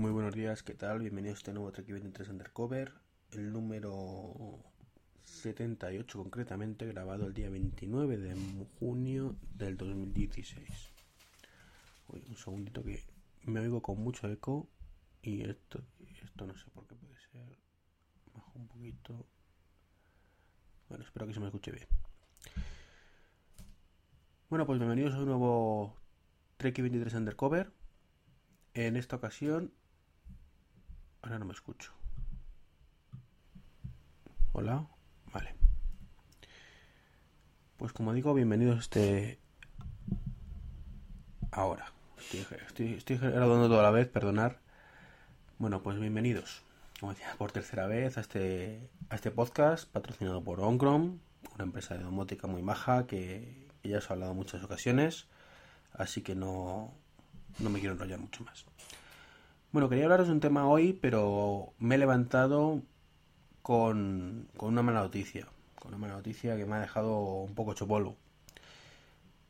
Muy buenos días, ¿qué tal? Bienvenidos a este nuevo Trek 23 Undercover, el número 78 concretamente, grabado el día 29 de junio del 2016. Uy, un segundito que me oigo con mucho eco y esto, esto no sé por qué puede ser. Bajo un poquito. Bueno, espero que se me escuche bien. Bueno, pues bienvenidos a un nuevo Trek 23 Undercover. En esta ocasión Ahora no me escucho. Hola. Vale. Pues como digo, bienvenidos a este... Ahora. Estoy, estoy, grabando toda la vez, perdonar. Bueno, pues bienvenidos. Como decía, por tercera vez a este, a este podcast patrocinado por Oncrom, una empresa de domótica muy maja que, ya os he hablado muchas ocasiones. Así que no, no me quiero enrollar mucho más. Bueno, quería hablaros de un tema hoy, pero me he levantado con, una mala noticia. Con una mala noticia que me ha dejado un poco chopolo.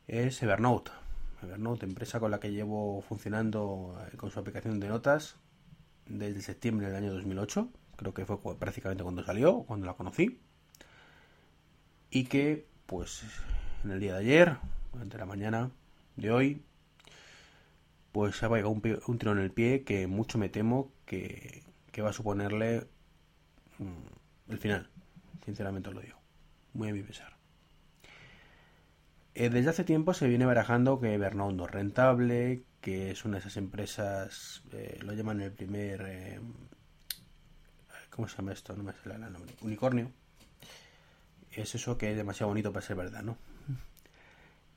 Es Evernote. Evernote, empresa con la que llevo funcionando eh, con su aplicación de notas desde septiembre del año 2008. Creo que fue prácticamente cuando salió, cuando la conocí. Y que, pues, en el día de ayer, durante la mañana de hoy, pues ha pegado un, tiro en el pie que mucho me temo que, va a suponerle mm, el final. Sinceramente os lo digo. Muy a mi pesar. Eh, desde hace tiempo se viene barajando que Evernote no es rentable, que es una de esas empresas, eh, lo llaman el primer... Eh, ¿Cómo se llama esto? No me sale el nombre. Unicornio. Es eso que es demasiado bonito para ser verdad, ¿no?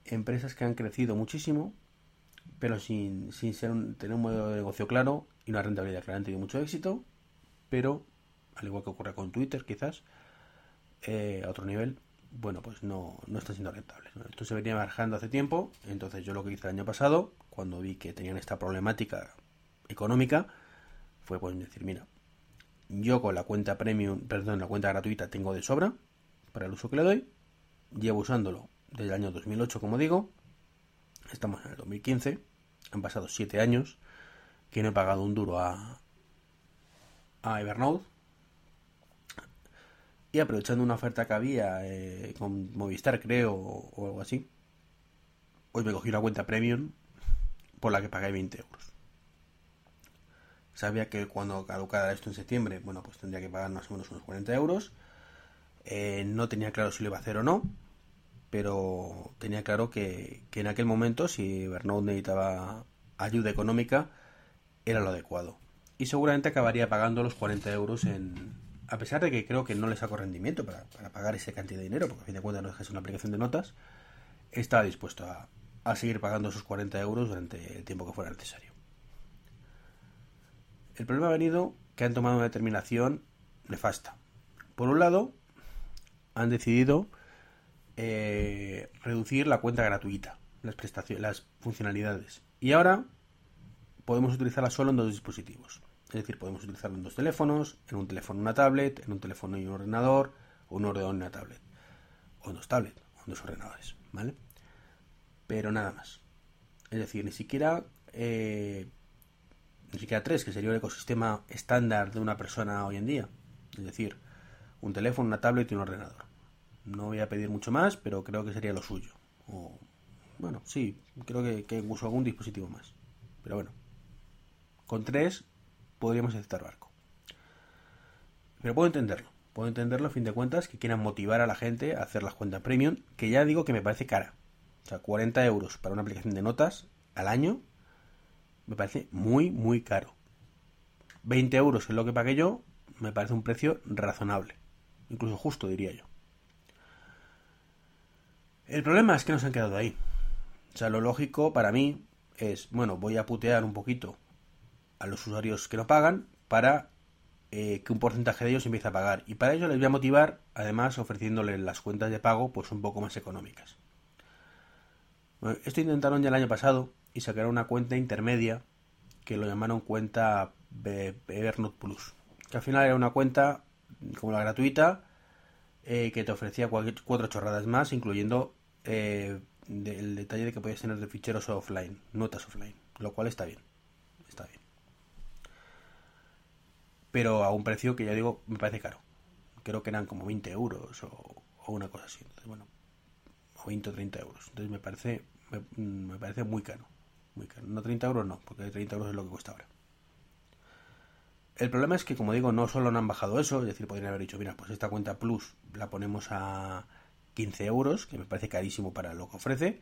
Empresas que han crecido muchísimo, pero sin, sin ser tener un modelo de negocio claro y una rentabilidad clara. Han tenido mucho éxito, pero al igual que ocurre con Twitter quizás, eh, a otro nivel, bueno, pues no, no están siendo rentables. Esto se venía bajando hace tiempo, entonces yo lo que hice el año pasado, cuando vi que tenían esta problemática económica, fue pues decir, mira, yo con la cuenta premium, perdón, la cuenta gratuita tengo de sobra para el uso que le doy, llevo usándolo desde el año 2008, como digo, Estamos en el 2015, han pasado 7 años que no he pagado un duro a, a Evernote. Y aprovechando una oferta que había eh, con Movistar, creo, o algo así, hoy me cogí una cuenta premium por la que pagué 20 euros. Sabía que cuando caducara esto en septiembre, bueno, pues tendría que pagar más o menos unos 40 euros. Eh, no tenía claro si lo iba a hacer o no pero tenía claro que, en aquel momento, si Evernote necesitaba ayuda económica, era lo adecuado. Y seguramente acabaría pagando los 40 euros en... A pesar de que creo que no le saco rendimiento para, pagar esa cantidad de dinero, porque a fin de cuentas no es una aplicación de notas, estaba dispuesto a, a seguir pagando esos 40 euros durante el tiempo que fuera necesario. El problema ha venido que han tomado una determinación nefasta. Por un lado, han decidido eh, reducir la cuenta gratuita, las prestaciones, las funcionalidades. Y ahora podemos utilizarla solo en dos dispositivos. Es decir, podemos utilizarla en dos teléfonos, en un teléfono y una tablet, en un teléfono y un ordenador, o un ordenador y una tablet. O en dos tablets, o en dos ordenadores, ¿vale? Pero nada más. Es decir, ni siquiera eh, ni siquiera tres, que sería el ecosistema estándar de una persona hoy en día. Es decir, un teléfono, una tablet y un ordenador. No voy a pedir mucho más, pero creo que sería lo suyo. O, bueno, sí, creo que, que uso algún dispositivo más. Pero bueno, con tres podríamos aceptar barco. Pero puedo entenderlo. Puedo entenderlo a fin de cuentas que quieran motivar a la gente a hacer las cuentas premium, que ya digo que me parece cara. O sea, 40 euros para una aplicación de notas al año me parece muy, muy caro. 20 euros es lo que pagué yo, me parece un precio razonable. Incluso justo, diría yo. El problema es que nos han quedado ahí. O sea, lo lógico para mí es, bueno, voy a putear un poquito a los usuarios que no pagan para eh, que un porcentaje de ellos empiece a pagar. Y para ello les voy a motivar, además, ofreciéndoles las cuentas de pago pues un poco más económicas. esto intentaron ya el año pasado y sacaron una cuenta intermedia que lo llamaron cuenta Evernote Plus. Que al final era una cuenta como la gratuita eh, que te ofrecía cuatro chorradas más, incluyendo eh, el detalle de que podías tener de ficheros offline, notas offline, lo cual está bien. Está bien. pero a un precio que ya digo me parece caro. Creo que eran como 20 euros o, una cosa así. Entonces, bueno, o 20 o 30 euros. Entonces me parece, me, parece muy caro. Muy caro. No 30 euros no, porque 30 euros es lo que cuesta ahora. El problema es que, como digo, no solo no han bajado eso, es decir, podrían haber dicho, mira, pues esta cuenta Plus la ponemos a 15 euros, que me parece carísimo para lo que ofrece,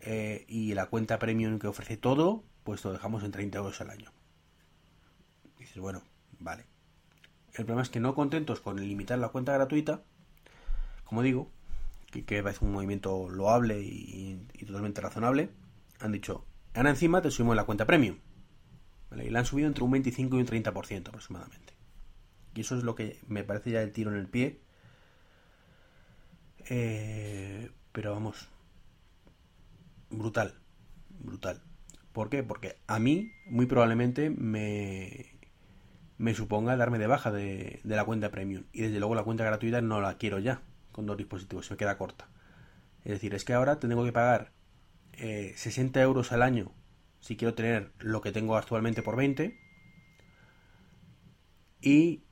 eh, y la cuenta Premium que ofrece todo, pues lo dejamos en 30 euros al año. dices, bueno, vale. El problema es que no contentos con limitar la cuenta gratuita, como digo, que, que parece un movimiento loable y, totalmente razonable, han dicho, ahora encima te subimos la cuenta Premium. Y la han subido entre un 25 y un 30% aproximadamente. Y eso es lo que me parece ya el tiro en el pie. Eh, pero vamos, brutal, brutal. ¿Por qué? Porque a mí muy probablemente me, me suponga darme de baja de, la cuenta premium. Y desde luego la cuenta gratuita no la quiero ya con dos dispositivos, se me queda corta. Es decir, es que ahora tengo que pagar 60 eh, euros al año si quiero tener lo que tengo actualmente por 20. Y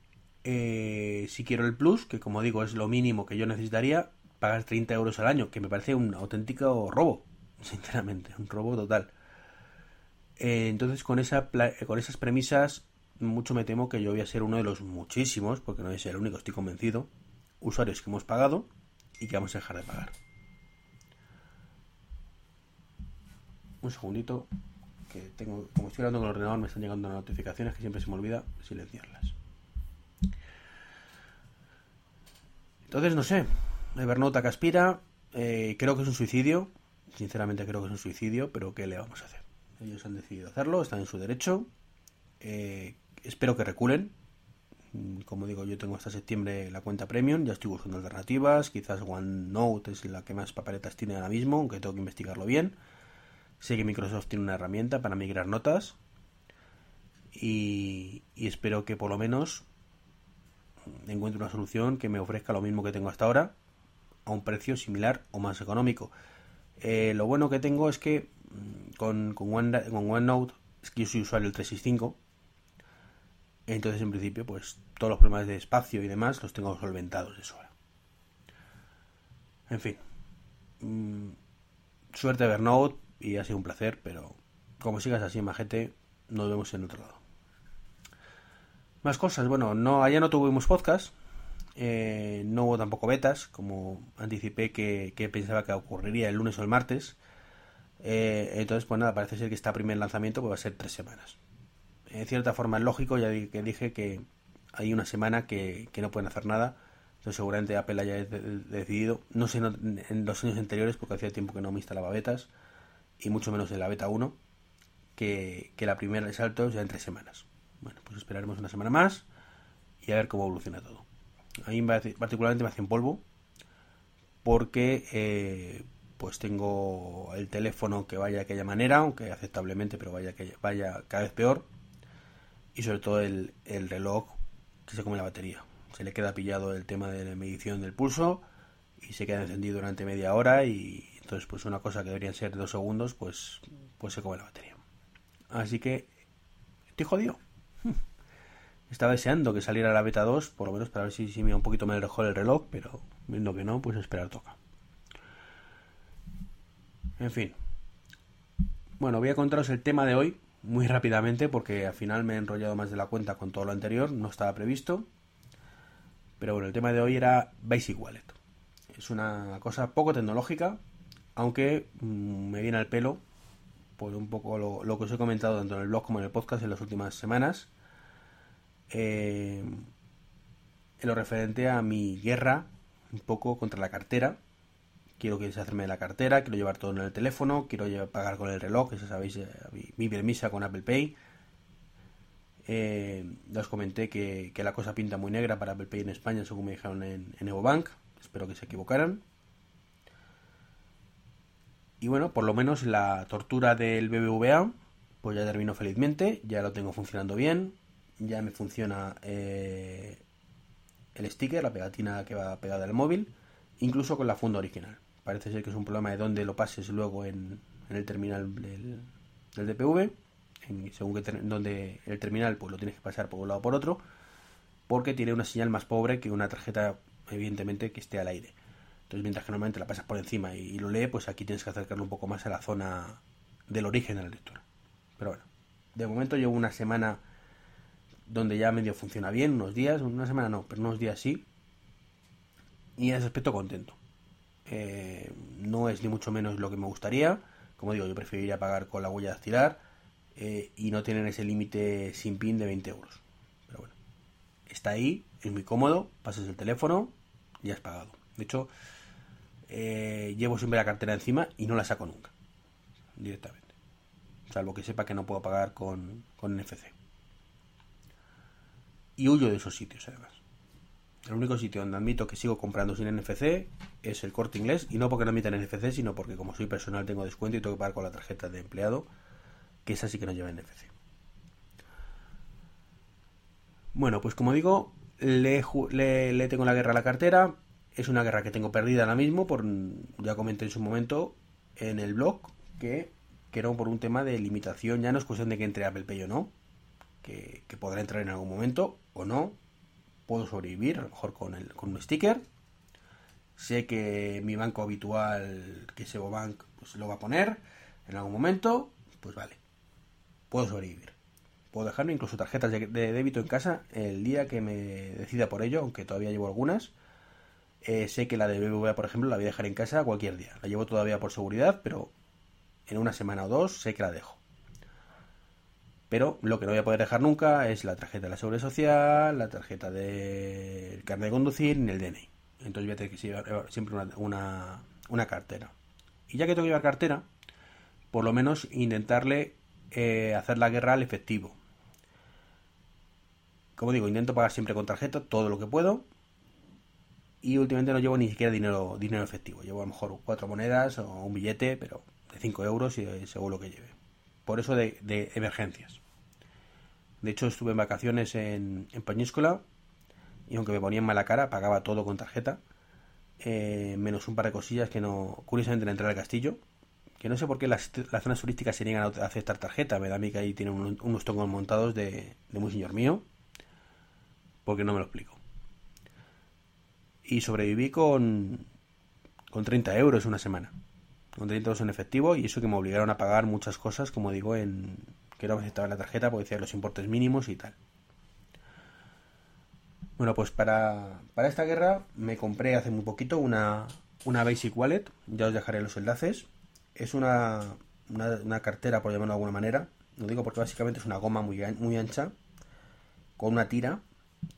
eh, si quiero el plus, que como digo es lo mínimo que yo necesitaría, pagar 30 euros al año, que me parece un auténtico robo, sinceramente, un robo total. Eh, entonces con, esa, con esas premisas, mucho me temo que yo voy a ser uno de los muchísimos, porque no voy a ser el único, estoy convencido, usuarios que hemos pagado y que vamos a dejar de pagar. Un segundito, que tengo, como estoy hablando con el ordenador, me están llegando notificaciones que siempre se me olvida silenciarlas. Entonces, no sé, Evernote que aspira, eh, creo que es un suicidio, sinceramente creo que es un suicidio, pero ¿qué le vamos a hacer? Ellos han decidido hacerlo, están en su derecho. Eh, espero que reculen. Mm, como digo, yo tengo hasta septiembre la cuenta premium, ya estoy buscando alternativas. Quizás OneNote es la que más papeletas tiene ahora mismo, aunque tengo que investigarlo bien. Sé que Microsoft tiene una herramienta para migrar notas. Y, espero que por lo menos encuentre una solución que me ofrezca lo mismo que tengo hasta ahora a un precio similar o más económico. Eh, lo bueno que tengo es que mm, con, con, OneNote es que yo soy usuario del 365. Entonces, en principio, pues todos los problemas de espacio y demás los tengo solventados de sobra. En fin. Mm, suerte Evernote y ha sido un placer, pero como sigas así, majete, nos vemos en otro lado. Más cosas, bueno, no, allá no tuvimos podcast, eh, no hubo tampoco betas, como anticipé que, pensaba que ocurriría el lunes o el martes. Eh, entonces, pues nada, parece ser que este primer lanzamiento pues, va a ser tres semanas. En cierta forma es lógico, ya que dije que hay una semana que, no pueden hacer nada. Entonces seguramente Apple haya decidido, no sé en los años anteriores, porque hacía tiempo que no me instalaba betas, y mucho menos en la beta 1, que, que la primera salto ya en tres semanas. Bueno, pues esperaremos una semana más y a ver cómo evoluciona todo. A mí particularmente me hacen polvo porque eh, pues tengo el teléfono que vaya de aquella manera, aunque aceptablemente, pero vaya que vaya cada vez peor. Y sobre todo el, reloj que se come la batería. Se le queda pillado el tema de la medición del pulso y se queda encendido durante media hora y entonces pues una cosa que deberían ser dos segundos pues pues se come la batería. Así que estoy jodido. Estaba deseando que saliera la beta 2, por lo menos para ver si, si me un poquito mejor el reloj, pero viendo que no, pues esperar toca. En fin. Bueno, voy a contaros el tema de hoy muy rápidamente porque al final me he enrollado más de la cuenta con todo lo anterior, no estaba previsto. Pero bueno, el tema de hoy era Basic Wallet. Es una cosa poco tecnológica, aunque mm, me viene al pelo por un poco lo, que os he comentado tanto en el blog como en el podcast en las últimas semanas eh, en lo referente a mi guerra un poco contra la cartera. Quiero que se hacerme de la cartera, quiero llevar todo en el teléfono, quiero pagar con el reloj, eso sabéis, eh, mi permisa con Apple Pay. Eh, ya os comenté que, la cosa pinta muy negra para Apple Pay en España, según me dijeron en, en EvoBank. Espero que se equivocaran. Y bueno, por lo menos la tortura del BBVA, pues ya terminó felizmente, ya lo tengo funcionando bien ya me funciona eh, el sticker, la pegatina que va pegada al móvil, incluso con la funda original. Parece ser que es un problema de dónde lo pases luego en, el terminal del, DPV, según que donde el terminal pues lo tienes que pasar por un lado o por otro, porque tiene una señal más pobre que una tarjeta, evidentemente, que esté al aire. Entonces, mientras que normalmente la pasas por encima y, lo lee, pues aquí tienes que acercarlo un poco más a la zona del origen de la lectura. Pero bueno, de momento llevo una semana donde ya medio funciona bien, unos días, una semana no, pero unos días sí. Y en ese aspecto contento. Eh, no es ni mucho menos lo que me gustaría. Como digo, yo preferiría pagar con la huella de dactilar eh, y no tener ese límite sin pin de 20 euros. Pero bueno, está ahí, es muy cómodo, pasas el teléfono y has pagado. De hecho, eh, llevo siempre la cartera encima y no la saco nunca, directamente. Salvo que sepa que no puedo pagar con, con NFC. Y huyo de esos sitios, además. El único sitio donde admito que sigo comprando sin NFC es el corte inglés. Y no porque no admitan NFC, sino porque como soy personal tengo descuento y tengo que pagar con la tarjeta de empleado que esa sí que no lleva NFC. Bueno, pues como digo, le, tengo la guerra a la cartera. Es una guerra que tengo perdida ahora mismo, por, ya comenté en su momento en el blog, que, que era por un tema de limitación. Ya no es cuestión de que entre Apple Pay o no, que, podrá entrar en algún momento o no. Puedo sobrevivir, a lo mejor con, el, con un sticker. Sé que mi banco habitual, que es Bank, pues lo va a poner en algún momento. Pues vale puedo sobrevivir. Puedo dejarme incluso tarjetas de, débito en casa el día que me decida por ello, aunque todavía llevo algunas. Eh, sé que la de BBVA, por ejemplo, la voy a dejar en casa cualquier día. La llevo todavía por seguridad, pero en una semana o dos sé que la dejo. Pero lo que no voy a poder dejar nunca es la tarjeta de la Seguridad Social, la tarjeta del carnet de conducir ni el DNI. Entonces voy a tener que llevar siempre una, una cartera. Y ya que tengo que llevar cartera, por lo menos intentarle eh, hacer la guerra al efectivo. Como digo, intento pagar siempre con tarjeta todo lo que puedo. Y últimamente no llevo ni siquiera dinero, dinero efectivo. Llevo a lo mejor cuatro monedas o un billete, pero de 5 euros y según lo que lleve. Por eso de, emergencias. De hecho, estuve en vacaciones en, en Pañíscola y aunque me ponían mala cara, pagaba todo con tarjeta. Eh, menos un par de cosillas que no. Curiosamente, en entrar al castillo, que no sé por qué las, zonas turísticas se niegan a aceptar tarjeta. Me da a mí que ahí tienen unos tongos montados de muy señor mío. Porque no me lo explico. Y sobreviví con, con 30 euros una semana. Con 30 euros en efectivo y eso que me obligaron a pagar muchas cosas, como digo, en que no me aceptaba la tarjeta porque decía los importes mínimos y tal. Bueno, pues para, para esta guerra me compré hace muy poquito una, una Basic Wallet. Ya os dejaré los enlaces es una, una, cartera, por llamarlo de alguna manera. Lo digo porque básicamente es una goma muy, muy ancha, con una tira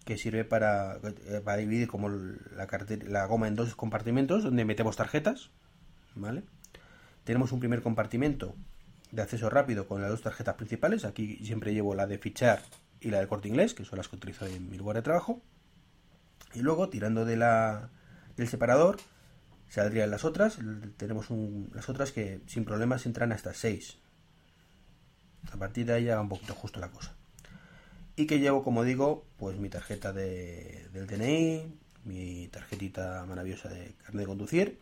que sirve para, eh, dividir como la, goma en dos compartimentos donde metemos tarjetas. ¿Vale? Tenemos un primer compartimento de acceso rápido con las dos tarjetas principales. Aquí siempre llevo la de fichar y la del corte inglés, que son las que utilizo en mi lugar de trabajo. Y luego, tirando de la, del separador, saldrían las otras. Tenemos las otras que sin problemas entran hasta 6. A partir de ahí ya va un poquito justo la cosa. Y que llevo, como digo, pues mi tarjeta de, del DNI, mi tarjetita maravillosa de carnet de conducir.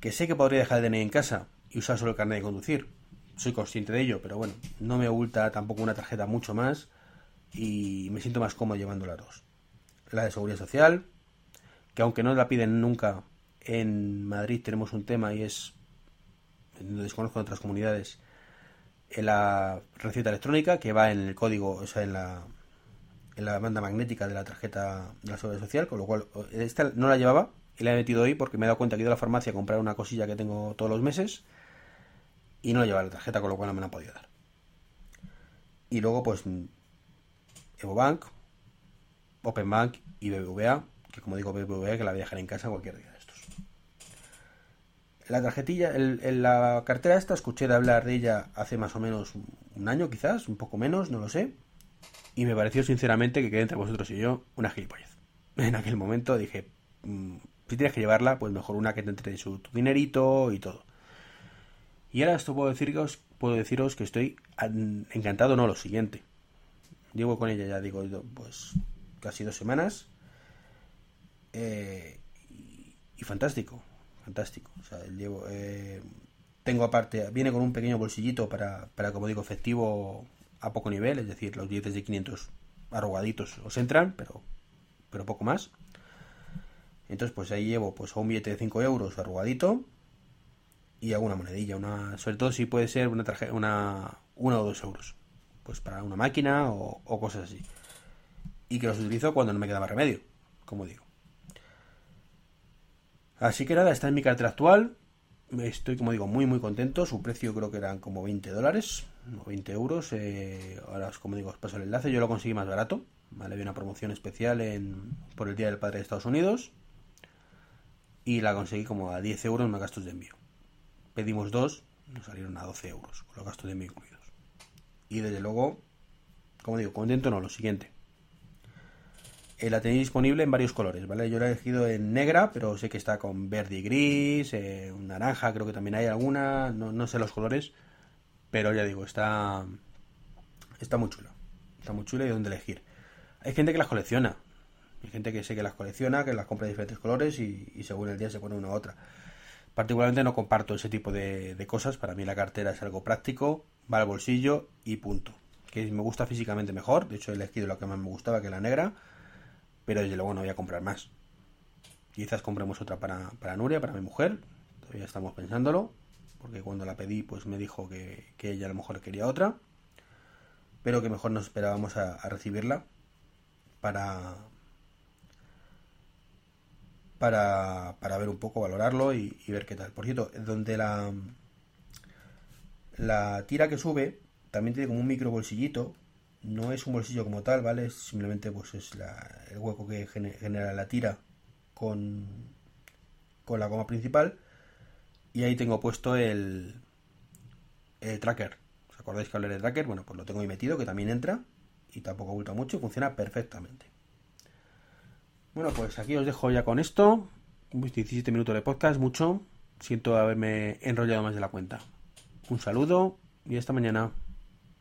Que sé que podría dejar el DNI en casa y usar solo el carnet de conducir. Soy consciente de ello, pero bueno, no me oculta tampoco una tarjeta mucho más y me siento más cómodo llevando las dos. La de seguridad social, que aunque no la piden nunca en Madrid tenemos un tema y es, no desconozco en otras comunidades, en la receta electrónica que va en el código, o sea, en la, en la banda magnética de la tarjeta de la seguridad social, con lo cual esta no la llevaba y la he metido hoy porque me he dado cuenta que he ido a la farmacia a comprar una cosilla que tengo todos los meses y no llevaba la tarjeta, con lo cual no me la han podido dar. Y luego, pues, EvoBank, OpenBank y BBVA, que como digo, BBVA que la voy a dejar en casa cualquier día la tarjetilla, el, la cartera esta, escuché de hablar de ella hace más o menos un año quizás, un poco menos, no lo sé. Y me pareció sinceramente que quede entre vosotros y yo una gilipollez. En aquel momento dije, mm, si tienes que llevarla, pues mejor una que te entre su dinerito y todo. Y ahora esto puedo deciros, puedo deciros que estoy encantado, no, lo siguiente. Llevo con ella ya, digo, pues casi dos semanas. Eh, y fantástico fantástico. O sea, llevo, eh, tengo aparte, viene con un pequeño bolsillito para, para, como digo, efectivo a poco nivel, es decir, los billetes de 500 arrugaditos os entran, pero, pero poco más. Entonces, pues ahí llevo pues un billete de 5 euros arrugadito y alguna monedilla, una, sobre todo si puede ser una tarjeta, una, una o dos euros, pues para una máquina o, o cosas así. Y que los utilizo cuando no me queda más remedio, como digo. Así que nada, esta es mi cartera actual. Estoy, como digo, muy muy contento. Su precio creo que eran como 20 dólares o 20 euros. Eh, ahora, como digo, os paso el enlace. Yo lo conseguí más barato. Vale, había una promoción especial en, por el Día del Padre de Estados Unidos. Y la conseguí como a 10 euros más gastos de envío. Pedimos dos, nos salieron a 12 euros, con los gastos de envío incluidos. Y desde luego, como digo, contento no, lo siguiente. Eh, la tenéis disponible en varios colores, ¿vale? Yo la he elegido en negra, pero sé que está con verde y gris, eh, naranja, creo que también hay alguna, no, sé los colores, pero ya digo, está, está muy chula. Está muy chula y donde elegir. Hay gente que las colecciona, hay gente que sé que las colecciona, que las compra de diferentes colores y, según el día se pone una u otra. Particularmente no comparto ese tipo de, de, cosas. Para mí la cartera es algo práctico, va al bolsillo y punto. Que me gusta físicamente mejor. De hecho he elegido la que más me gustaba, que la negra pero desde luego no voy a comprar más. Quizás compremos otra para, para Nuria, para mi mujer, todavía estamos pensándolo, porque cuando la pedí pues me dijo que, ella a lo mejor quería otra, pero que mejor nos esperábamos a, recibirla para, para, para ver un poco, valorarlo y, y, ver qué tal. Por cierto, donde la, la tira que sube también tiene como un micro bolsillito no es un bolsillo como tal, ¿vale? simplemente pues es el hueco que genera la tira con, con la goma principal. Y ahí tengo puesto el, el tracker. ¿Os acordáis que hablé de tracker? Bueno, pues lo tengo ahí metido, que también entra. Y tampoco oculta mucho y funciona perfectamente. Bueno, pues aquí os dejo ya con esto. 17 minutos de podcast, mucho. Siento haberme enrollado más de la cuenta. Un saludo y hasta mañana.